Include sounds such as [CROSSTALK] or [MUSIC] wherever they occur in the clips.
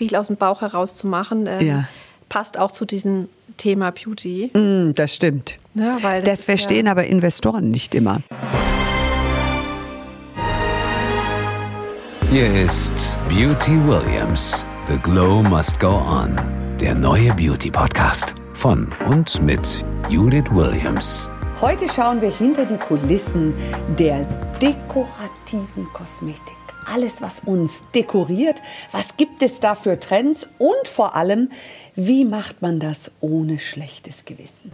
viel aus dem Bauch heraus zu machen. Ähm, ja. Passt auch zu diesem Thema Beauty. Mm, das stimmt. Ja, das, das verstehen ja aber Investoren nicht immer. Hier ist Beauty Williams. The Glow Must Go On. Der neue Beauty Podcast von und mit Judith Williams. Heute schauen wir hinter die Kulissen der dekorativen Kosmetik. Alles, was uns dekoriert, was gibt es da für Trends und vor allem, wie macht man das ohne schlechtes Gewissen?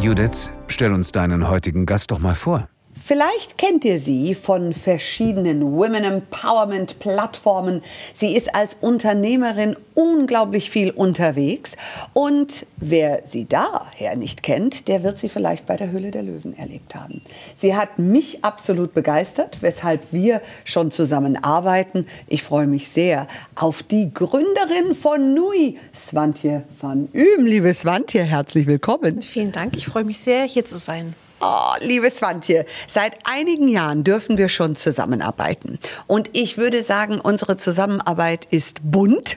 Judith, stell uns deinen heutigen Gast doch mal vor. Vielleicht kennt ihr sie von verschiedenen Women Empowerment Plattformen. Sie ist als Unternehmerin unglaublich viel unterwegs. Und wer sie daher nicht kennt, der wird sie vielleicht bei der Hülle der Löwen erlebt haben. Sie hat mich absolut begeistert, weshalb wir schon zusammen arbeiten. Ich freue mich sehr auf die Gründerin von Nui, Swantje van Üben. Liebe Swantje, herzlich willkommen. Vielen Dank. Ich freue mich sehr, hier zu sein. Oh, liebe Swantje, seit einigen Jahren dürfen wir schon zusammenarbeiten. Und ich würde sagen, unsere Zusammenarbeit ist bunt.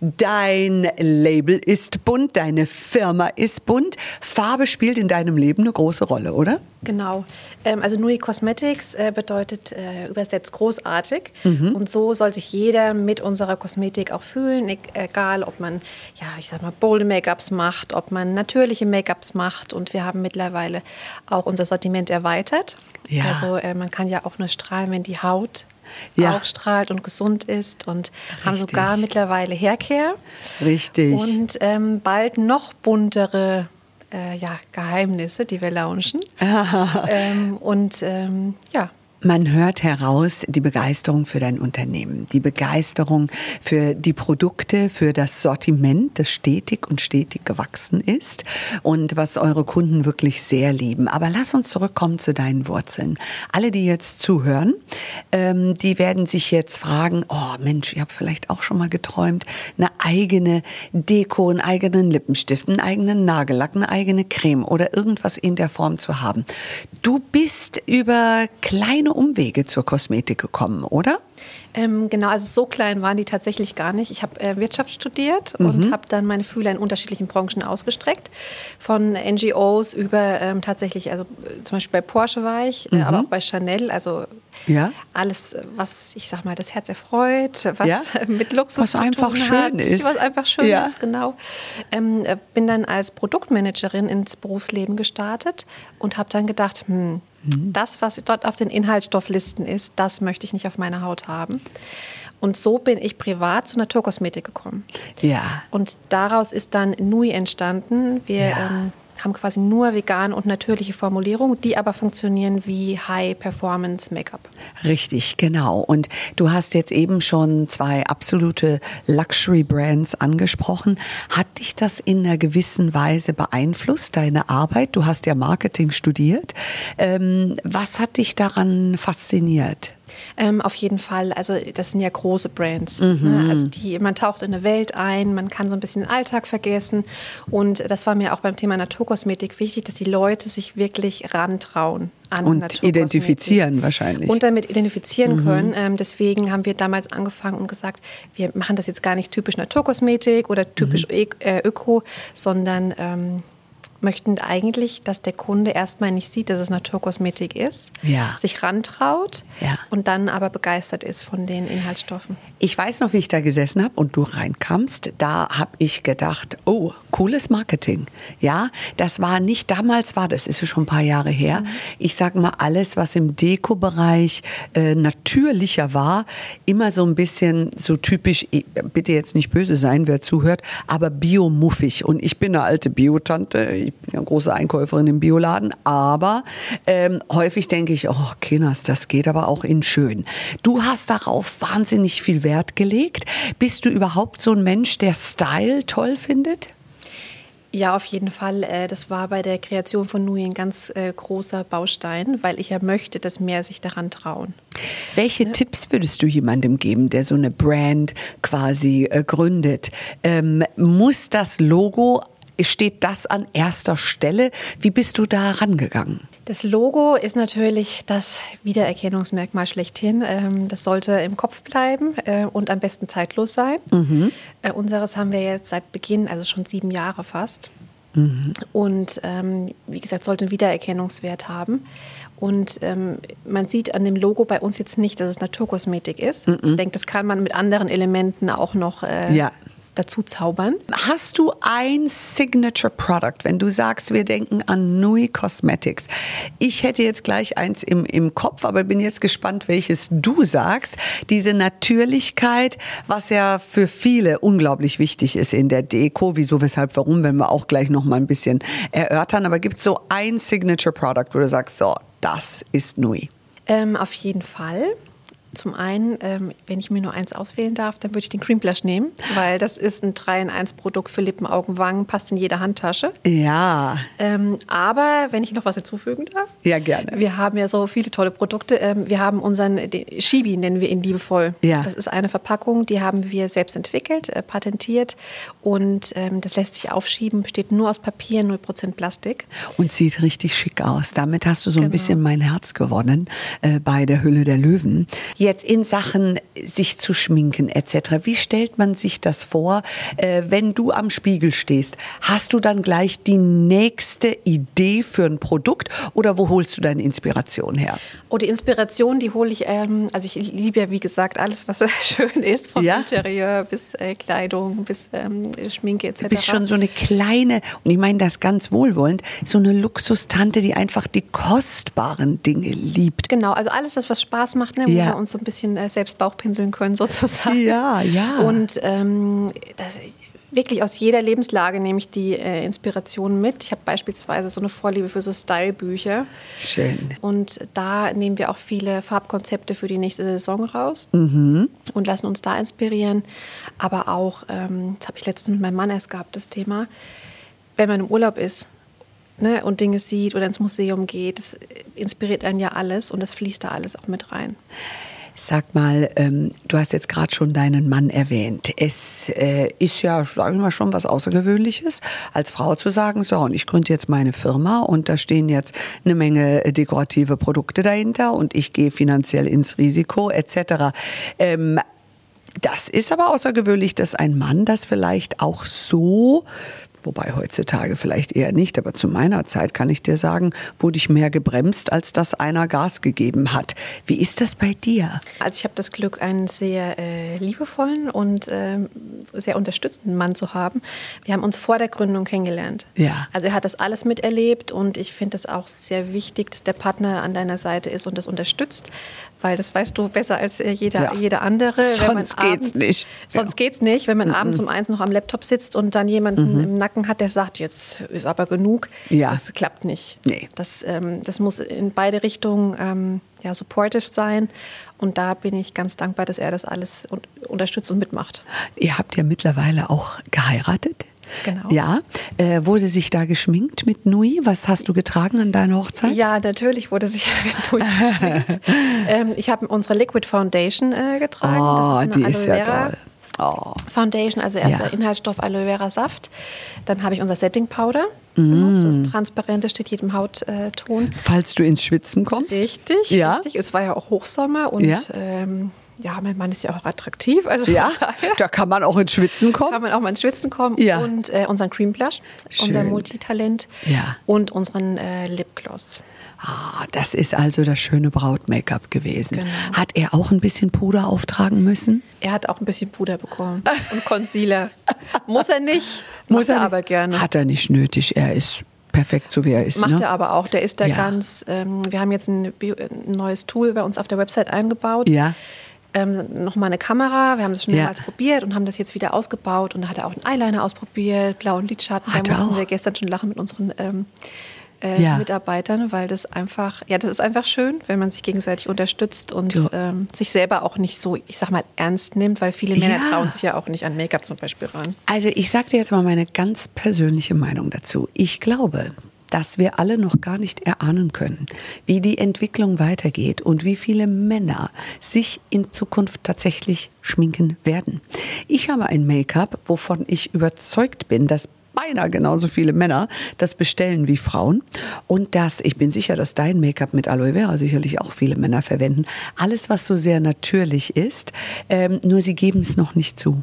Dein Label ist bunt, deine Firma ist bunt. Farbe spielt in deinem Leben eine große Rolle, oder? Genau. Ähm, also Nui Cosmetics äh, bedeutet äh, übersetzt großartig. Mhm. Und so soll sich jeder mit unserer Kosmetik auch fühlen, e-, egal ob man, ja, ich sag mal, bolde Make-ups macht, ob man natürliche Make-ups macht. Und wir haben mittlerweile auch unser Sortiment erweitert. Ja. Also äh, man kann ja auch nur strahlen, wenn die Haut ja. auch strahlt und gesund ist und Richtig. haben sogar mittlerweile Haircare. Richtig. Und ähm, bald noch buntere äh, ja, Geheimnisse, die wir launchen. [LAUGHS] ähm, und ähm, ja, man hört heraus die Begeisterung für dein Unternehmen, die Begeisterung für die Produkte, für das Sortiment, das stetig und stetig gewachsen ist und was eure Kunden wirklich sehr lieben. Aber lass uns zurückkommen zu deinen Wurzeln. Alle, die jetzt zuhören, ähm, die werden sich jetzt fragen, oh Mensch, ich habe vielleicht auch schon mal geträumt, eine eigene Deko, einen eigenen Lippenstift, einen eigenen Nagellack, eine eigene Creme oder irgendwas in der Form zu haben. Du bist über kleine Umwege zur Kosmetik gekommen, oder? Ähm, genau, also so klein waren die tatsächlich gar nicht. Ich habe äh, Wirtschaft studiert mhm. und habe dann meine Fühler in unterschiedlichen Branchen ausgestreckt. Von NGOs über ähm, tatsächlich, also äh, zum Beispiel bei Porsche war ich, äh, mhm. aber auch bei Chanel. Also ja. alles, was ich sag mal, das Herz erfreut, was ja. [LAUGHS] mit Luxus was zu einfach tun schön hat, ist. was einfach schön ja. ist, genau. Ähm, äh, bin dann als Produktmanagerin ins Berufsleben gestartet und habe dann gedacht, hm, Mhm. Das, was dort auf den Inhaltsstofflisten ist, das möchte ich nicht auf meiner Haut haben. Und so bin ich privat zur Naturkosmetik gekommen. Ja. Und daraus ist dann Nui entstanden. Wir ja. ähm, haben quasi nur vegan und natürliche Formulierungen, die aber funktionieren wie High-Performance-Make-up. Richtig, genau. Und du hast jetzt eben schon zwei absolute Luxury-Brands angesprochen. Hat dich das in einer gewissen Weise beeinflusst, deine Arbeit? Du hast ja Marketing studiert. Ähm, was hat dich daran fasziniert? Ähm, auf jeden Fall. Also das sind ja große Brands. Ne? Mhm. Ne? Also die, man taucht in eine Welt ein, man kann so ein bisschen den Alltag vergessen. Und das war mir auch beim Thema Naturkosmetik wichtig, dass die Leute sich wirklich rantrauen. An und identifizieren wahrscheinlich. Und damit identifizieren mhm. können. Ähm, deswegen haben wir damals angefangen und gesagt, wir machen das jetzt gar nicht typisch Naturkosmetik oder typisch mhm. Äh, Öko, sondern ähm, möchten eigentlich, dass der Kunde erstmal nicht sieht, dass es Naturkosmetik ist, ja. sich rantraut ja. und dann aber begeistert ist von den Inhaltsstoffen. Ich weiß noch, wie ich da gesessen habe und du reinkamst. Da habe ich gedacht, oh, cooles Marketing. Ja, das war nicht damals war, das ist ja schon ein paar Jahre her. Mhm. Ich sage mal, alles, was im Deko-Bereich äh, natürlicher war, immer so ein bisschen so typisch, bitte jetzt nicht böse sein, wer zuhört, aber biomuffig. Und ich bin eine alte Biotante ich bin ja große Einkäuferin im Bioladen, aber ähm, häufig denke ich, oh Kinders, das geht aber auch in schön. Du hast darauf wahnsinnig viel Wert gelegt. Bist du überhaupt so ein Mensch, der Style toll findet? Ja, auf jeden Fall. Äh, das war bei der Kreation von Nui ein ganz äh, großer Baustein, weil ich ja möchte, dass mehr sich daran trauen. Welche ja. Tipps würdest du jemandem geben, der so eine Brand quasi äh, gründet? Ähm, muss das Logo steht das an erster Stelle. Wie bist du da rangegangen? Das Logo ist natürlich das Wiedererkennungsmerkmal schlechthin. Ähm, das sollte im Kopf bleiben äh, und am besten zeitlos sein. Mhm. Äh, unseres haben wir jetzt seit Beginn, also schon sieben Jahre fast. Mhm. Und ähm, wie gesagt, sollte einen Wiedererkennungswert haben. Und ähm, man sieht an dem Logo bei uns jetzt nicht, dass es Naturkosmetik ist. Mhm. Ich denke, das kann man mit anderen Elementen auch noch äh, ja dazu zaubern. Hast du ein Signature Product, wenn du sagst, wir denken an Nui Cosmetics? Ich hätte jetzt gleich eins im, im Kopf, aber bin jetzt gespannt, welches du sagst. Diese Natürlichkeit, was ja für viele unglaublich wichtig ist in der Deko. Wieso, weshalb, warum, wenn wir auch gleich noch mal ein bisschen erörtern. Aber gibt es so ein Signature Product, wo du sagst, so, das ist Nui? Ähm, auf jeden Fall. Zum einen, ähm, wenn ich mir nur eins auswählen darf, dann würde ich den Cream Blush nehmen, weil das ist ein 3 in 1 Produkt für Lippen, Augen, Wangen, passt in jede Handtasche. Ja. Ähm, aber wenn ich noch was hinzufügen darf. Ja, gerne. Wir haben ja so viele tolle Produkte. Ähm, wir haben unseren Shibi, nennen wir ihn liebevoll. Ja. Das ist eine Verpackung, die haben wir selbst entwickelt, äh, patentiert und ähm, das lässt sich aufschieben, besteht nur aus Papier, 0% Plastik. Und sieht richtig schick aus. Damit hast du so ein genau. bisschen mein Herz gewonnen äh, bei der Hülle der Löwen jetzt in Sachen sich zu schminken etc. Wie stellt man sich das vor, äh, wenn du am Spiegel stehst? Hast du dann gleich die nächste Idee für ein Produkt oder wo holst du deine Inspiration her? Oh, die Inspiration, die hole ich, ähm, also ich liebe ja wie gesagt alles, was [LAUGHS] schön ist, vom ja? Interieur bis äh, Kleidung, bis ähm, Schminke etc. Du bist schon so eine kleine, und ich meine das ganz wohlwollend, so eine Luxustante, die einfach die kostbaren Dinge liebt. Genau, also alles, was Spaß macht, ne, wo ja. wir uns so ein bisschen äh, selbst Bauchpinseln können [LAUGHS] sozusagen. Ja, ja. Und ähm, das, wirklich aus jeder Lebenslage nehme ich die äh, Inspiration mit. Ich habe beispielsweise so eine Vorliebe für so Stylebücher. Schön. Und da nehmen wir auch viele Farbkonzepte für die nächste Saison raus mhm. und lassen uns da inspirieren. Aber auch, ähm, das habe ich letztens mit meinem Mann erst gehabt, das Thema, wenn man im Urlaub ist ne, und Dinge sieht oder ins Museum geht, das inspiriert einen ja alles und das fließt da alles auch mit rein. Sag mal, ähm, du hast jetzt gerade schon deinen Mann erwähnt. Es äh, ist ja, sagen wir mal, schon was Außergewöhnliches, als Frau zu sagen, so, und ich gründe jetzt meine Firma und da stehen jetzt eine Menge dekorative Produkte dahinter und ich gehe finanziell ins Risiko etc. Ähm, das ist aber außergewöhnlich, dass ein Mann das vielleicht auch so wobei heutzutage vielleicht eher nicht, aber zu meiner Zeit kann ich dir sagen, wurde ich mehr gebremst, als dass einer Gas gegeben hat. Wie ist das bei dir? Also ich habe das Glück, einen sehr äh, liebevollen und äh, sehr unterstützenden Mann zu haben. Wir haben uns vor der Gründung kennengelernt. Ja. Also er hat das alles miterlebt und ich finde es auch sehr wichtig, dass der Partner an deiner Seite ist und das unterstützt, weil das weißt du besser als äh, jeder, ja. jeder andere. Sonst geht's nicht. Sonst ja. geht's nicht, wenn man mhm. abends um eins noch am Laptop sitzt und dann jemanden mhm. im Nacken hat, der sagt, jetzt ist aber genug. Ja. Das klappt nicht. Nee. Das, ähm, das muss in beide Richtungen ähm, ja, supportive sein. Und da bin ich ganz dankbar, dass er das alles unterstützt und mitmacht. Ihr habt ja mittlerweile auch geheiratet. Genau. Ja, äh, wurde sich da geschminkt mit Nui? Was hast du getragen an deiner Hochzeit? Ja, natürlich wurde sich [LAUGHS] mit Nui geschminkt. ähm, ich habe unsere Liquid Foundation äh, getragen. Oh, ist die ist ja toll. Oh. Foundation, also erster ja. Inhaltsstoff Aloe Vera Saft. Dann habe ich unser Setting Powder. Mm. Das ist transparent, das steht jedem Hautton. Falls du ins Schwitzen kommst. Richtig, ja. richtig. Es war ja auch Hochsommer und ja. ähm, ja, mein Mann ist ja auch attraktiv. Also ja, da kann man auch ins Schwitzen kommen. Kann man auch mal ins Schwitzen kommen. Ja. Und äh, unseren Cream Blush, Schön. unser Multitalent ja. und unseren äh, Lipgloss. Ah, das ist also das schöne Braut-Make-up gewesen. Genau. Hat er auch ein bisschen Puder auftragen müssen? Er hat auch ein bisschen Puder bekommen und Concealer. [LAUGHS] Muss er nicht, muss er aber gerne. Hat er nicht nötig. Er ist perfekt, so wie er ist. Macht ne? er aber auch. Der ist da ja. ganz. Ähm, wir haben jetzt ein, ein, neues Tool bei uns auf der Website eingebaut. Ja. Ähm, nochmal eine Kamera. Wir haben das schon Ja. mehrmals probiert und haben das jetzt wieder ausgebaut. Und da hat er auch einen Eyeliner ausprobiert, blauen Lidschatten. Hat da mussten auch? wir gestern schon lachen mit unseren ähm, äh, Ja. Mitarbeitern, weil das einfach, ja, das ist einfach schön, wenn man sich gegenseitig unterstützt und ähm, sich selber auch nicht so, ich sag mal, ernst nimmt, weil viele Männer Ja. trauen sich ja auch nicht an Make-up zum Beispiel ran. Also ich sage dir jetzt mal meine ganz persönliche Meinung dazu. Ich glaube, dass wir alle noch gar nicht erahnen können, wie die Entwicklung weitergeht und wie viele Männer sich in Zukunft tatsächlich schminken werden. Ich habe ein Make-up, wovon ich überzeugt bin, dass beinahe genauso viele Männer das bestellen wie Frauen. Und das, ich bin sicher, dass dein Make-up mit Aloe Vera sicherlich auch viele Männer verwenden. Alles, was so sehr natürlich ist, ähm, nur sie geben es noch nicht zu.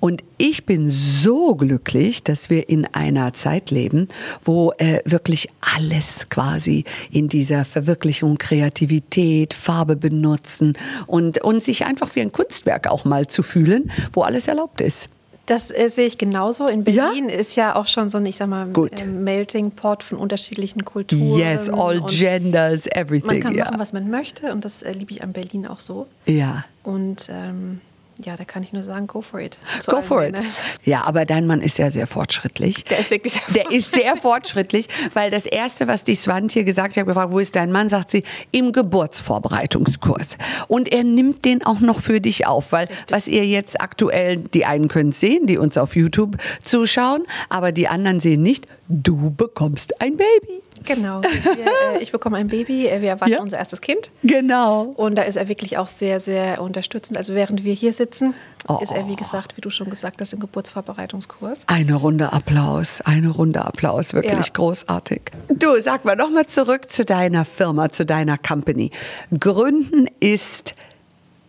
Und ich bin so glücklich, dass wir in einer Zeit leben, wo äh, wirklich alles quasi in dieser Verwirklichung, Kreativität, Farbe benutzen und, und sich einfach wie ein Kunstwerk auch mal zu fühlen, wo alles erlaubt ist. Das äh, sehe ich genauso. In Berlin ja? ist ja auch schon so ein, ich sag mal, Gut. äh, Melting Pot von unterschiedlichen Kulturen. Yes, all genders, everything. Man kann ja. machen, was man möchte und das äh, liebe ich an Berlin auch so. ja. Und ähm, ja, da kann ich nur sagen, go for it. Zu Go for it. [LAUGHS] Ja, aber dein Mann ist ja sehr fortschrittlich. Der ist wirklich sehr Der ist sehr fortschrittlich, weil das Erste, was die Swantje gesagt hat, ich habe gefragt, wo ist dein Mann, sagt sie, im Geburtsvorbereitungskurs. Und er nimmt den auch noch für dich auf, weil was ihr jetzt aktuell, die einen können sehen, die uns auf YouTube zuschauen, aber die anderen sehen nicht, du bekommst ein Baby. Genau. Wir, äh, ich bekomme ein Baby, äh, wir erwarten Ja. unser erstes Kind. Genau. Und da ist er wirklich auch sehr, sehr unterstützend. Also während wir hier sitzen, Oh. ist er, wie gesagt, wie du schon gesagt hast, im Geburtsvorbereitungskurs. Eine Runde Applaus, eine Runde Applaus, wirklich Ja. großartig. Du, sag mal noch mal zurück zu deiner Firma, zu deiner Company. Gründen ist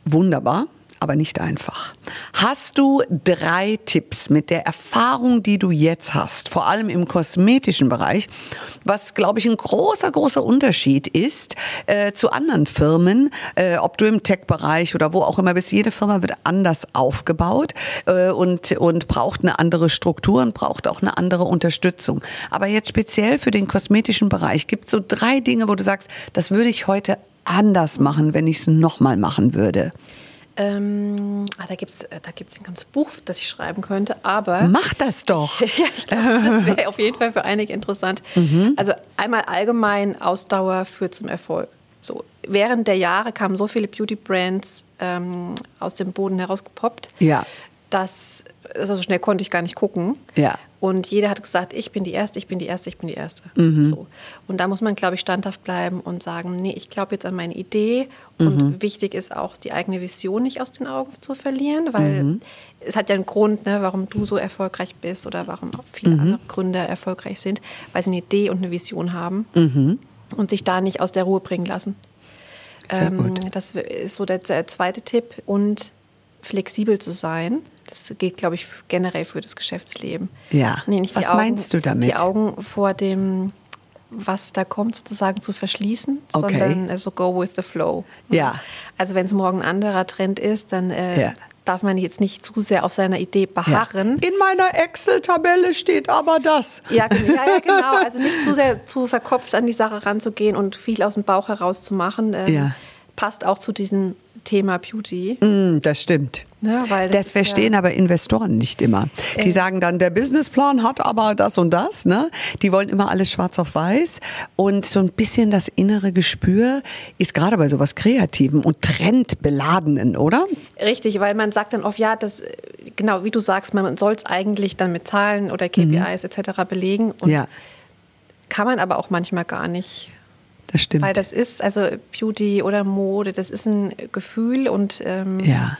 wunderbar, aber nicht einfach. Hast du drei Tipps mit der Erfahrung, die du jetzt hast, vor allem im kosmetischen Bereich, was, glaube ich, ein großer, großer Unterschied ist äh, zu anderen Firmen, äh, ob du im Tech-Bereich oder wo auch immer bist. Jede Firma wird anders aufgebaut äh, und, und braucht eine andere Struktur und braucht auch eine andere Unterstützung. Aber jetzt speziell für den kosmetischen Bereich gibt es so drei Dinge, wo du sagst, das würde ich heute anders machen, wenn ich es nochmal machen würde. Ähm, ah, da gibt es da gibt's ein ganzes Buch, das ich schreiben könnte, aber Mach das doch. [LAUGHS] ja, ich glaube, das wäre auf jeden Fall für einige interessant. Mhm. Also einmal allgemein Ausdauer führt zum Erfolg. So, während der Jahre kamen so viele Beauty-Brands ähm, aus dem Boden herausgepoppt, Ja. dass also so schnell konnte ich gar nicht gucken. Ja. Und jeder hat gesagt, ich bin die Erste, ich bin die Erste, ich bin die Erste. Mhm. So. Und da muss man, glaube ich, standhaft bleiben und sagen, nee, ich glaube jetzt an meine Idee. Und Mhm. wichtig ist auch, die eigene Vision nicht aus den Augen zu verlieren, weil Mhm. es hat ja einen Grund, ne, warum du so erfolgreich bist oder warum auch viele Mhm. andere Gründer erfolgreich sind, weil sie eine Idee und eine Vision haben und sich da nicht aus der Ruhe bringen lassen. Mhm. Sehr gut. Das ist so der, der zweite Tipp. Und flexibel zu sein. Das geht, glaube ich, generell für das Geschäftsleben. Ja. Nee, Was Augen, meinst du damit? Die Augen vor dem, was da kommt, sozusagen zu verschließen, Okay. sondern äh, so go with the flow. Ja. Also wenn es morgen ein anderer Trend ist, dann äh, Ja. darf man jetzt nicht zu sehr auf seiner Idee Ja. beharren. In meiner Excel-Tabelle steht aber das. Ja, ja, ja, genau. [LAUGHS] Also nicht zu sehr zu verkopft an die Sache ranzugehen und viel aus dem Bauch heraus zu machen. Ähm, Ja. Passt auch zu diesem Thema Beauty. Mm, das stimmt. Ne, weil Das ist verstehen ja, aber Investoren nicht immer. Die Äh. sagen dann, der Businessplan hat aber das und das. Ne? Die wollen immer alles schwarz auf weiß. Und so ein bisschen das innere Gespür ist gerade bei sowas Kreativen und Trendbeladenen, oder? Richtig, weil man sagt dann oft, ja, das, genau wie du sagst, man soll es eigentlich dann mit Zahlen oder KPIs etc. belegen. Und Mhm. ja, kann man aber auch manchmal gar nicht. Das stimmt. Weil das ist, also Beauty oder Mode, das ist ein Gefühl und ähm, ja.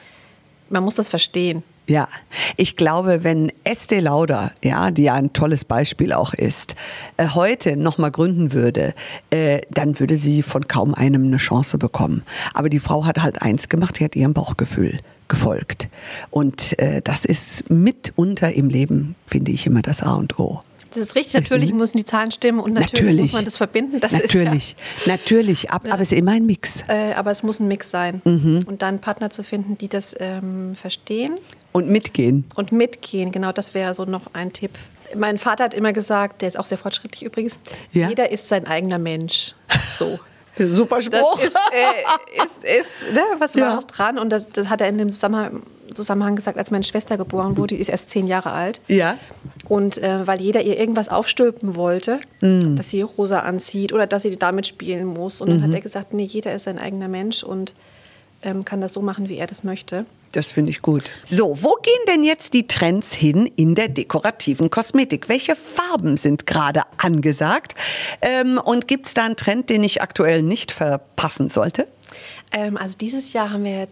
man muss das verstehen. Ja, ich glaube, wenn Estee Lauder, ja, die ja ein tolles Beispiel auch ist, äh, heute nochmal gründen würde, äh, dann würde sie von kaum einem eine Chance bekommen. Aber die Frau hat halt eins gemacht, sie hat ihrem Bauchgefühl gefolgt. Und äh, das ist mitunter im Leben, finde ich, immer das A und O. Das ist richtig, natürlich müssen die Zahlen stimmen und natürlich, Natürlich. muss man das verbinden. Das natürlich, natürlich, ab, aber es ist immer ein Mix. Ja, äh, aber es muss ein Mix sein. Mhm. Und dann Partner zu finden, die das ähm, verstehen Und mitgehen. und mitgehen. Genau, das wäre so noch ein Tipp. Mein Vater hat immer gesagt, der ist auch sehr fortschrittlich übrigens, Ja. jeder ist sein eigener Mensch. So. [LAUGHS] Super Das Spruch. ist, äh, ist, ist ne, was Ja. Wahres dran. Und das, das hat er in dem Zusammenhang, Zusammenhang gesagt, als meine Schwester geboren wurde, die ist erst zehn Jahre alt. ja. Und äh, weil jeder ihr irgendwas aufstülpen wollte, Mm. dass sie rosa anzieht oder dass sie damit spielen muss. Und dann Mhm. hat er gesagt, nee, jeder ist sein eigener Mensch und ähm, kann das so machen, wie er das möchte. Das finde ich gut. So, wo gehen denn jetzt die Trends hin in der dekorativen Kosmetik? Welche Farben sind gerade angesagt? Ähm, und gibt es da einen Trend, den ich aktuell nicht verpassen sollte? Ähm, also dieses Jahr haben wir äh,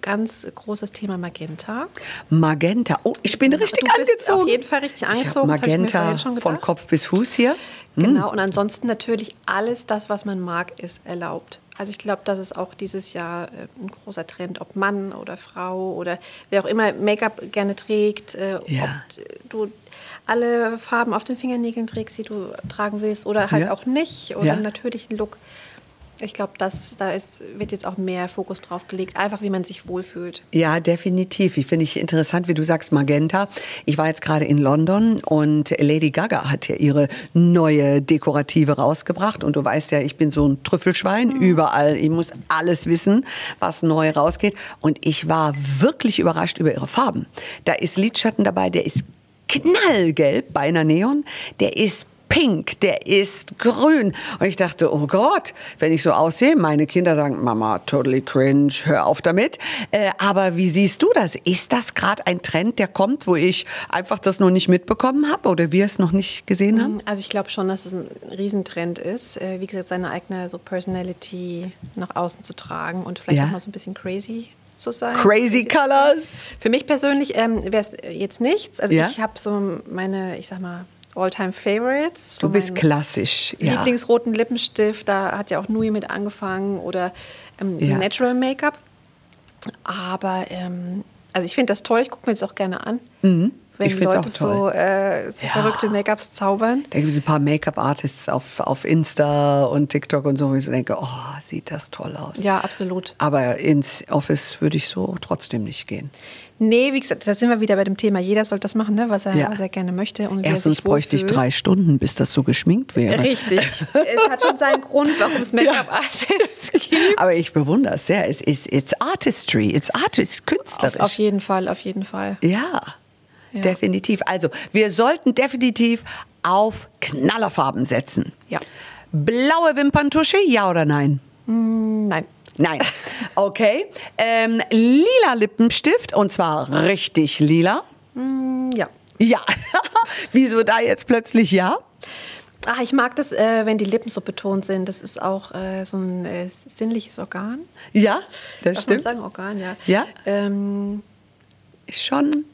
ganz großes Thema Magenta. Magenta. Oh, ich bin richtig du bist angezogen. auf jeden Fall richtig angezogen. Magenta von. Kopf bis Fuß hier. Hm. Genau, und ansonsten natürlich alles das, was man mag, ist erlaubt. Also ich glaube, das ist auch dieses Jahr äh, ein großer Trend, ob Mann oder Frau oder wer auch immer Make-up gerne trägt, äh, Ja. ob du alle Farben auf den Fingernägeln trägst, die du tragen willst oder halt Ja. auch nicht oder Ja. einen natürlichen Look. Ich glaube, da ist, wird jetzt auch mehr Fokus drauf gelegt, einfach wie man sich wohlfühlt. Ja, definitiv. Ich finde ich interessant, wie du sagst, Magenta. Ich war jetzt gerade in London und Lady Gaga hat ja ihre neue Dekorative rausgebracht. Und du weißt ja, ich bin so ein Trüffelschwein überall. Ich muss alles wissen, was neu rausgeht. Und ich war wirklich überrascht über ihre Farben. Da ist Lidschatten dabei, der ist knallgelb, beinahe Neon. Der ist pink, der ist grün. Und ich dachte, oh Gott, wenn ich so aussehe, meine Kinder sagen, Mama, totally cringe, hör auf damit. Äh, aber wie siehst du das? Ist das gerade ein Trend, der kommt, wo ich einfach das noch nicht mitbekommen habe oder wir es noch nicht gesehen haben? Also ich glaube schon, dass es ein Riesentrend ist, äh, wie gesagt, seine eigene so Personality nach außen zu tragen und vielleicht Ja. auch mal so ein bisschen crazy zu sein. Crazy Colors. Für mich persönlich ähm, wäre es jetzt nichts. Also Ja. ich habe so meine, ich sag mal, All-Time Favorites. So Du bist klassisch. Ja. Lieblingsroten Lippenstift, da hat ja auch Nui mit angefangen oder ähm, so Ja. Natural Make-up. Aber ähm, also ich finde das toll, ich gucke mir das auch gerne an. Wenn Leute so, äh, so Ja. verrückte Make-ups zaubern. Da gibt es ein paar Make-up-Artists auf, auf Insta und TikTok und so, wo ich so denke, oh, sieht das toll aus. Ja, absolut. Aber ins Office würde ich so trotzdem nicht gehen. Nee, wie gesagt, da sind wir wieder bei dem Thema. Jeder soll das machen, ne, was, er, Ja. was er gerne möchte. Und er Erstens bräuchte ich drei Stunden, bis das so geschminkt wäre. Richtig. es hat schon seinen Grund, warum es [LAUGHS] Make-up-Artists [LAUGHS] gibt. Aber ich bewundere es sehr. Es ist it's artistry, it's artist, künstlerisch. Auf, auf jeden Fall, auf jeden Fall. ja, Ja. definitiv. Also, wir sollten definitiv auf Knallerfarben setzen. Ja. Blaue Wimperntusche, ja oder nein? Nein. Nein. [LAUGHS] Okay. Ähm, lila Lippenstift, und zwar richtig lila. Mm, Ja. Ja. [LAUGHS] Wieso da jetzt plötzlich ja? Ach, ich mag das, äh, wenn die Lippen so betont sind. Das ist auch äh, so ein äh, sinnliches Organ. Ja, das Darf man stimmt. sagen Organ, ja. Ja? Ähm, Schon.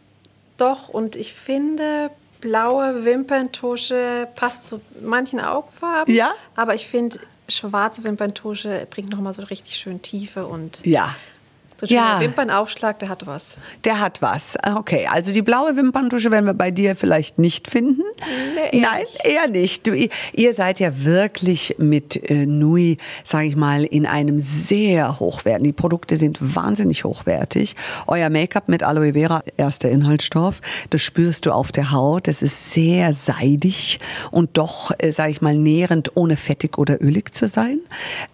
Doch, und ich finde, blaue Wimperntusche passt zu manchen Augenfarben. Ja? Aber ich finde, schwarze Wimperntusche bringt nochmal so richtig schön Tiefe und Ja. So Ja. Wimpernaufschlag, der hat was. Der hat was. Okay, also die blaue Wimperntusche werden wir bei dir vielleicht nicht finden. Nee, eher Nein, nicht. eher nicht. Du, ihr- ihr seid ja wirklich mit äh, Nui, sage ich mal, in einem sehr hochwertigen. Die Produkte sind wahnsinnig hochwertig. Euer Make-up mit Aloe Vera, erster Inhaltsstoff, das spürst du auf der Haut. Das ist sehr seidig und doch, äh, sage ich mal, nährend, ohne fettig oder ölig zu sein.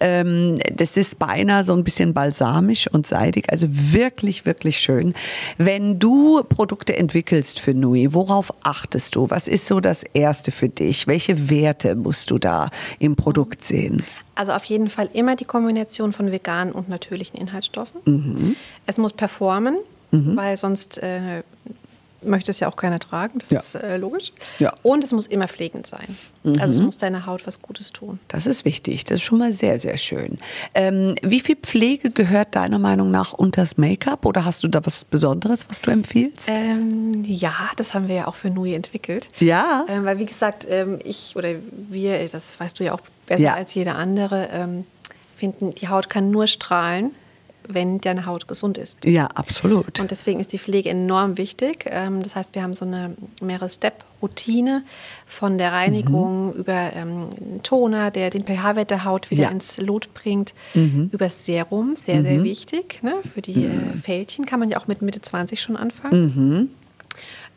Ähm, das ist beinahe so ein bisschen balsamisch und seidig. Also wirklich, wirklich schön. Wenn du Produkte entwickelst für Nui, worauf achtest du? Was ist so das Erste für dich? Welche Werte musst du da im Produkt sehen? Also auf jeden Fall immer die Kombination von veganen und natürlichen Inhaltsstoffen. Mhm. Es muss performen, weil sonst äh, möchte es ja auch keiner tragen. Das Ja. ist äh, logisch. Ja. Mhm. Und es muss immer pflegend sein. Also es muss deiner Haut was Gutes tun. Das ist wichtig. Das ist schon mal sehr, sehr schön. Ähm, wie viel Pflege gehört deiner Meinung nach unters Make-up? Oder hast du da was Besonderes, was du empfiehlst? Ähm, ja, das haben wir ja auch für Nui entwickelt. Ja. Ähm, weil wie gesagt, ähm, ich oder wir, das weißt du ja auch besser Ja. als jeder andere, ähm, finden, die Haut kann nur strahlen, wenn deine Haut gesund ist. Ja, absolut. Und deswegen ist die Pflege enorm wichtig. Ähm, Das heißt, wir haben so eine mehrere Step-Routine von der Reinigung über ähm, einen Toner, der den pH-Wert der Haut wieder Ja. ins Lot bringt, über das Serum, sehr, sehr wichtig. Ne? Für die äh, Fältchen kann man ja auch mit Mitte 20 schon anfangen.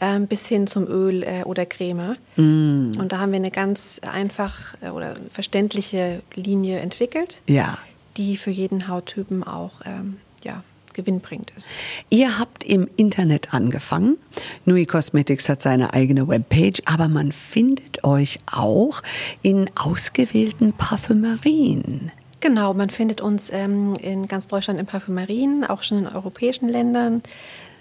Ähm, bis hin zum Öl äh, oder Creme. Und da haben wir eine ganz einfach äh, oder verständliche Linie entwickelt, ja. Die für jeden Hauttypen auch ähm, ja, gewinnbringend ist. Ihr habt im Internet angefangen. Nui Cosmetics hat seine eigene Webpage, aber man findet euch auch in ausgewählten Parfümerien. Genau, man findet uns ähm, in ganz Deutschland in Parfümerien, auch schon in europäischen Ländern,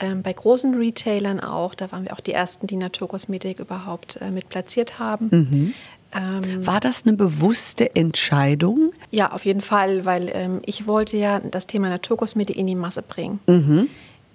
ähm, bei großen Retailern auch. Da waren wir auch die ersten, die Naturkosmetik überhaupt äh, mit platziert haben. Ähm, War das eine bewusste Entscheidung? Ja, auf jeden Fall, weil ähm, ich wollte ja das Thema Naturkosmetik in die Masse bringen. Mhm.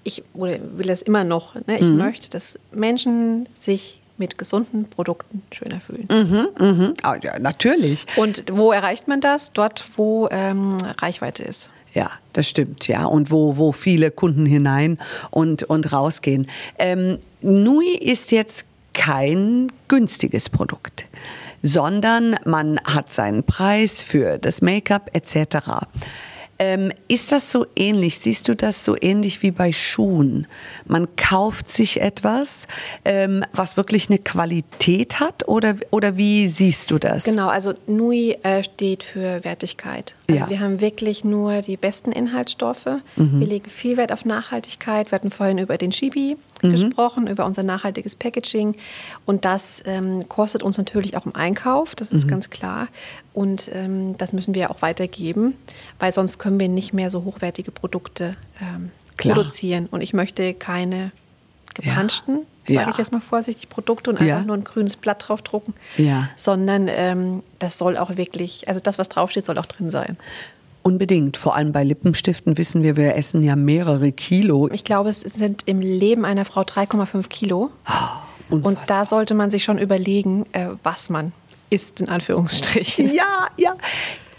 Ich oder will das immer noch. Ne? Ich möchte, dass Menschen sich mit gesunden Produkten schöner fühlen. Mhm. Ah, ja, natürlich. Und wo erreicht man das? Dort, wo ähm, Reichweite ist. Ja, das stimmt, ja. Und wo, wo viele Kunden hinein und, und rausgehen. Ähm, Nui ist jetzt kein günstiges Produkt, sondern man hat seinen Preis für das Make-up etc. Ähm, ist das so ähnlich? Siehst du das so ähnlich wie bei Schuhen? Man kauft sich etwas, ähm, was wirklich eine Qualität hat oder, oder wie siehst du das? Genau, also NUI äh, steht für Wertigkeit. Also Ja. Wir haben wirklich nur die besten Inhaltsstoffe. Wir legen viel Wert auf Nachhaltigkeit. Wir hatten vorhin über den Shibi gesprochen, über unser nachhaltiges Packaging. Und das ähm, kostet uns natürlich auch im Einkauf, das ist ganz klar. Und ähm, das müssen wir auch weitergeben, weil sonst können wir nicht mehr so hochwertige Produkte ähm, produzieren. Und ich möchte keine gepanschten, Ja. Sage ich jetzt mal vorsichtig, Produkte und Ja. einfach nur ein grünes Blatt draufdrucken Ja. sondern ähm, das soll auch wirklich, also das, was draufsteht, soll auch drin sein. Unbedingt. Vor allem bei Lippenstiften wissen wir, wir essen ja mehrere Kilo. Ich glaube, es sind im Leben einer Frau 3,5 Kilo. Und Unfassbar. da sollte man sich schon überlegen, äh, was man isst, in Anführungsstrichen. Ja, ja.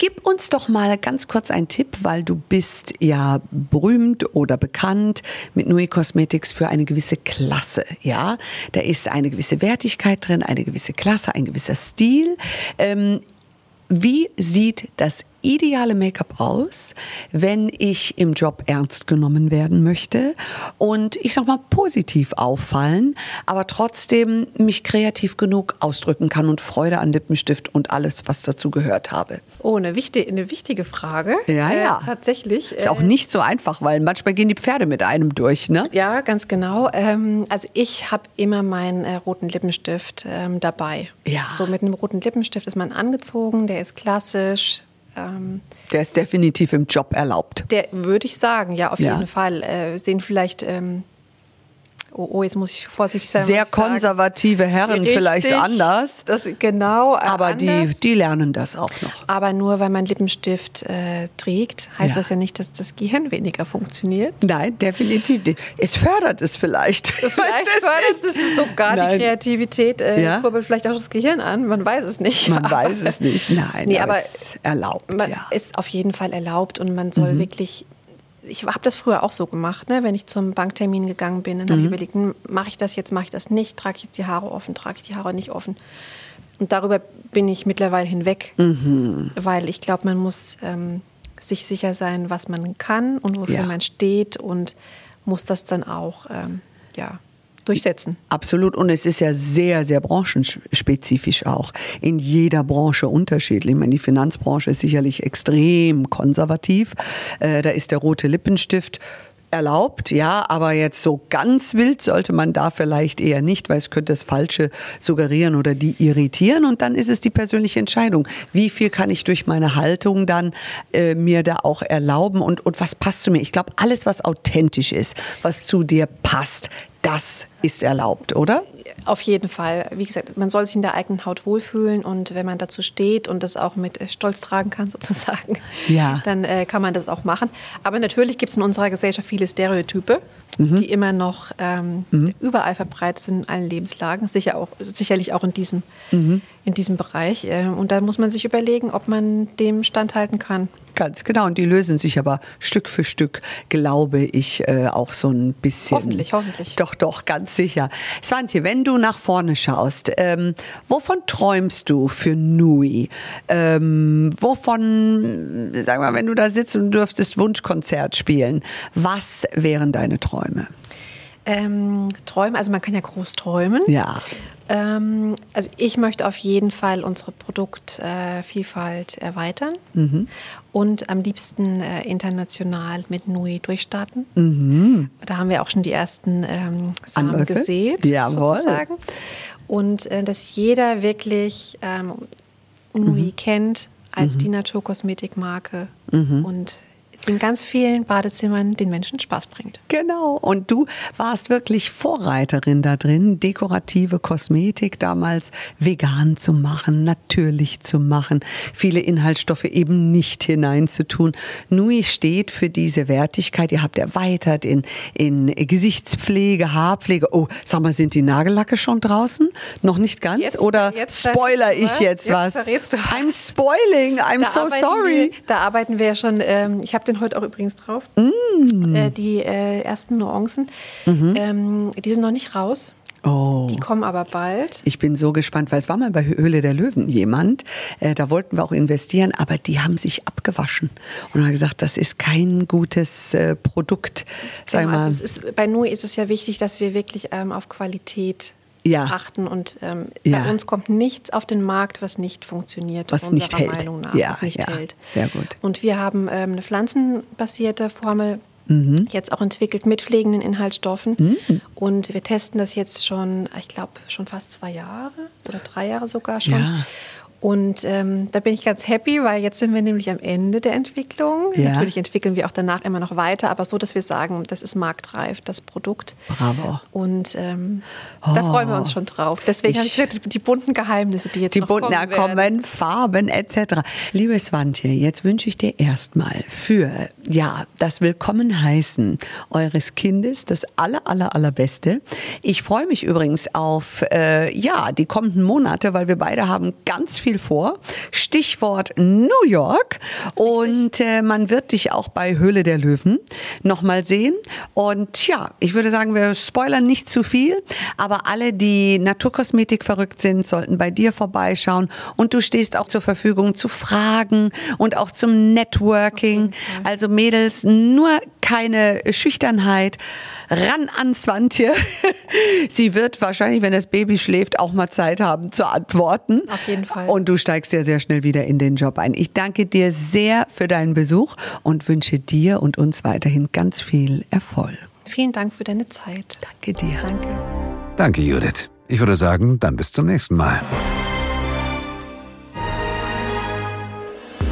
Gib uns doch mal ganz kurz einen Tipp, weil du bist ja berühmt oder bekannt mit Nui Cosmetics für eine gewisse Klasse, ja. Da ist eine gewisse Wertigkeit drin, eine gewisse Klasse, ein gewisser Stil. Ähm, wie sieht das ideale Make-up aus, wenn ich im Job ernst genommen werden möchte und ich sag mal positiv auffallen, aber trotzdem mich kreativ genug ausdrücken kann und Freude an Lippenstift und alles, was dazu gehört habe. Oh, eine, wichtig, eine wichtige Frage. Ja, Äh, ja. tatsächlich. Ist auch äh, nicht so einfach, weil manchmal gehen die Pferde mit einem durch, ne? Ja, ganz genau. Ähm, also ich habe immer meinen äh, roten Lippenstift ähm, dabei. Ja. So mit einem roten Lippenstift ist man angezogen, der ist klassisch. Ähm, Der ist definitiv im Job erlaubt. Der würde ich sagen, ja, auf Ja. jeden Fall. Äh, sehen vielleicht, ähm, oh, oh, jetzt muss ich vorsichtig sein. Sehr konservative Herren Richtig, vielleicht anders, Das, genau, äh, aber die, anders. die lernen das auch noch. Aber nur weil man Lippenstift äh, trägt, heißt Ja. das ja nicht, dass das Gehirn weniger funktioniert. Nein, definitiv nicht. Es fördert es vielleicht. [LAUGHS] Vielleicht es fördert nicht. es sogar Nein. die Kreativität, äh, Ja? kurbelt vielleicht auch das Gehirn an, man weiß es nicht. Man Aber- weiß es nicht. Nein, [LAUGHS] Nee, aber aber es erlaubt, Man ja. Mhm. ist auf jeden Fall erlaubt und man soll wirklich. Ich habe das früher auch so gemacht, ne? wenn ich zum Banktermin gegangen bin, dann Mhm. habe ich überlegt, hm, mache ich das jetzt, mache ich das nicht, trage ich jetzt die Haare offen, trage ich die Haare nicht offen. Und darüber bin ich mittlerweile hinweg, Mhm. weil ich glaube, man muss ähm, sich sicher sein, was man kann und wofür Ja. man steht und muss das dann auch ähm, ja, durchsetzen. Absolut. Und es ist ja sehr, sehr branchenspezifisch auch. In jeder Branche unterschiedlich. Ich meine, die Finanzbranche ist sicherlich extrem konservativ. Äh, da ist der rote Lippenstift erlaubt, ja, aber jetzt so ganz wild sollte man da vielleicht eher nicht, weil es könnte das Falsche suggerieren oder die irritieren und dann ist es die persönliche Entscheidung. Wie viel kann ich durch meine Haltung dann äh, mir da auch erlauben und, und was passt zu mir? Ich glaube, alles, was authentisch ist, was zu dir passt, das ist erlaubt, oder? Auf jeden Fall. Wie gesagt, man soll sich in der eigenen Haut wohlfühlen und wenn man dazu steht und das auch mit äh, Stolz tragen kann, [LAUGHS] sozusagen, Ja. dann äh, kann man das auch machen. Aber natürlich gibt es in unserer Gesellschaft viele Stereotype, Mhm. die immer noch ähm, überall verbreitet sind in allen Lebenslagen, sicher auch, sicherlich auch in diesem, Mhm. In diesem Bereich. Ähm, und da muss man sich überlegen, ob man dem standhalten kann. Ganz genau. Und die lösen sich aber Stück für Stück, glaube ich, äh, auch so ein bisschen. Hoffentlich, hoffentlich. Doch, doch, ganz sicher. Svante, wenn du nach vorne schaust, ähm, wovon träumst du für Nui? Ähm, wovon, sag mal, wenn du da sitzt und dürftest Wunschkonzert spielen, was wären deine Träume? Ähm, Träume, also man kann ja groß träumen. Ja. Ähm, also ich möchte auf jeden Fall unsere Produktvielfalt erweitern Mhm. und am liebsten äh, international mit Nui durchstarten. Mhm. Da haben wir auch schon die ersten ähm, Samen Anläufe? gesät, Jawohl. sozusagen. Und äh, dass jeder wirklich ähm, Nui Mhm. kennt als die Naturkosmetikmarke und in ganz vielen Badezimmern den Menschen Spaß bringt. Genau. Und du warst wirklich Vorreiterin da drin, dekorative Kosmetik damals vegan zu machen, natürlich zu machen, viele Inhaltsstoffe eben nicht hineinzutun. Nui steht für diese Wertigkeit. Ihr habt erweitert in, in Gesichtspflege, Haarpflege. Oh, sag mal, sind die Nagellacke schon draußen? Noch nicht ganz? Jetzt- Oder jetzt spoiler ich was? jetzt Jetzt was? was. I'm spoiling. I'm Da so sorry. Wir, da arbeiten wir ja schon, ähm, ich habe den heute auch übrigens drauf, Mm. äh, die äh, ersten Nuancen. Ähm, die sind noch nicht raus, Mhm. Oh. die kommen aber bald. Ich bin so gespannt, weil es war mal bei Höhle der Löwen jemand, äh, da wollten wir auch investieren, aber die haben sich abgewaschen und haben gesagt, das ist kein gutes äh, Produkt. Sag Genau, mal. also ist, bei Nui ist es ja wichtig, dass wir wirklich ähm, auf Qualität Ja. achten und ähm, Ja. bei uns kommt nichts auf den Markt, was nicht funktioniert, Was unserer nicht hält. Meinung nach Ja, nicht ja, hält. sehr gut. Und wir haben ähm, eine pflanzenbasierte Formel Mhm. jetzt auch entwickelt mit pflegenden Inhaltsstoffen. Und wir testen das jetzt schon, ich glaube, schon fast zwei Jahre oder drei Jahre sogar schon. Ja. Und ähm, da bin ich ganz happy, weil jetzt sind wir nämlich am Ende der Entwicklung. Ja. Natürlich entwickeln wir auch danach immer noch weiter, aber so, dass wir sagen, das ist marktreif, das Produkt. Bravo. Und ähm, da freuen wir uns schon drauf. Deswegen habe ich gesagt, die, die bunten Geheimnisse, die jetzt Die noch bunten kommen kommen, werden. Farben etc. Liebe Swantje, jetzt wünsche ich dir erstmal für ja das Willkommen heißen eures Kindes das aller aller allerbeste. Ich freue mich übrigens auf äh, ja die kommenden Monate, weil wir beide haben ganz viel vor. Stichwort New York und äh, man wird dich auch bei Höhle der Löwen noch mal sehen. Und ja, ich würde sagen, wir spoilern nicht zu viel, aber alle, die Naturkosmetik verrückt sind, sollten bei dir vorbeischauen. Und du stehst auch zur Verfügung zu Fragen und auch zum Networking. Also Mädels, nur keine Schüchternheit. Ran an Swantje. [LAUGHS] Sie wird wahrscheinlich, wenn das Baby schläft, auch mal Zeit haben zu antworten. Auf jeden Fall. Und du steigst ja sehr schnell wieder in den Job ein. Ich danke dir sehr für deinen Besuch und wünsche dir und uns weiterhin ganz viel Erfolg. Vielen Dank für deine Zeit. Danke dir. Danke. Danke, Judith. Ich würde sagen, dann bis zum nächsten Mal.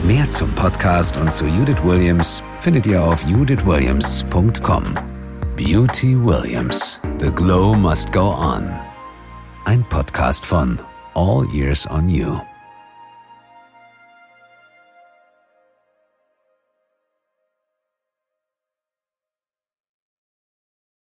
Mehr zum Podcast und zu Judith Williams findet ihr auf judithwilliams.com. Beauty Williams. The Glow Must Go On. Ein Podcast von All Years on You.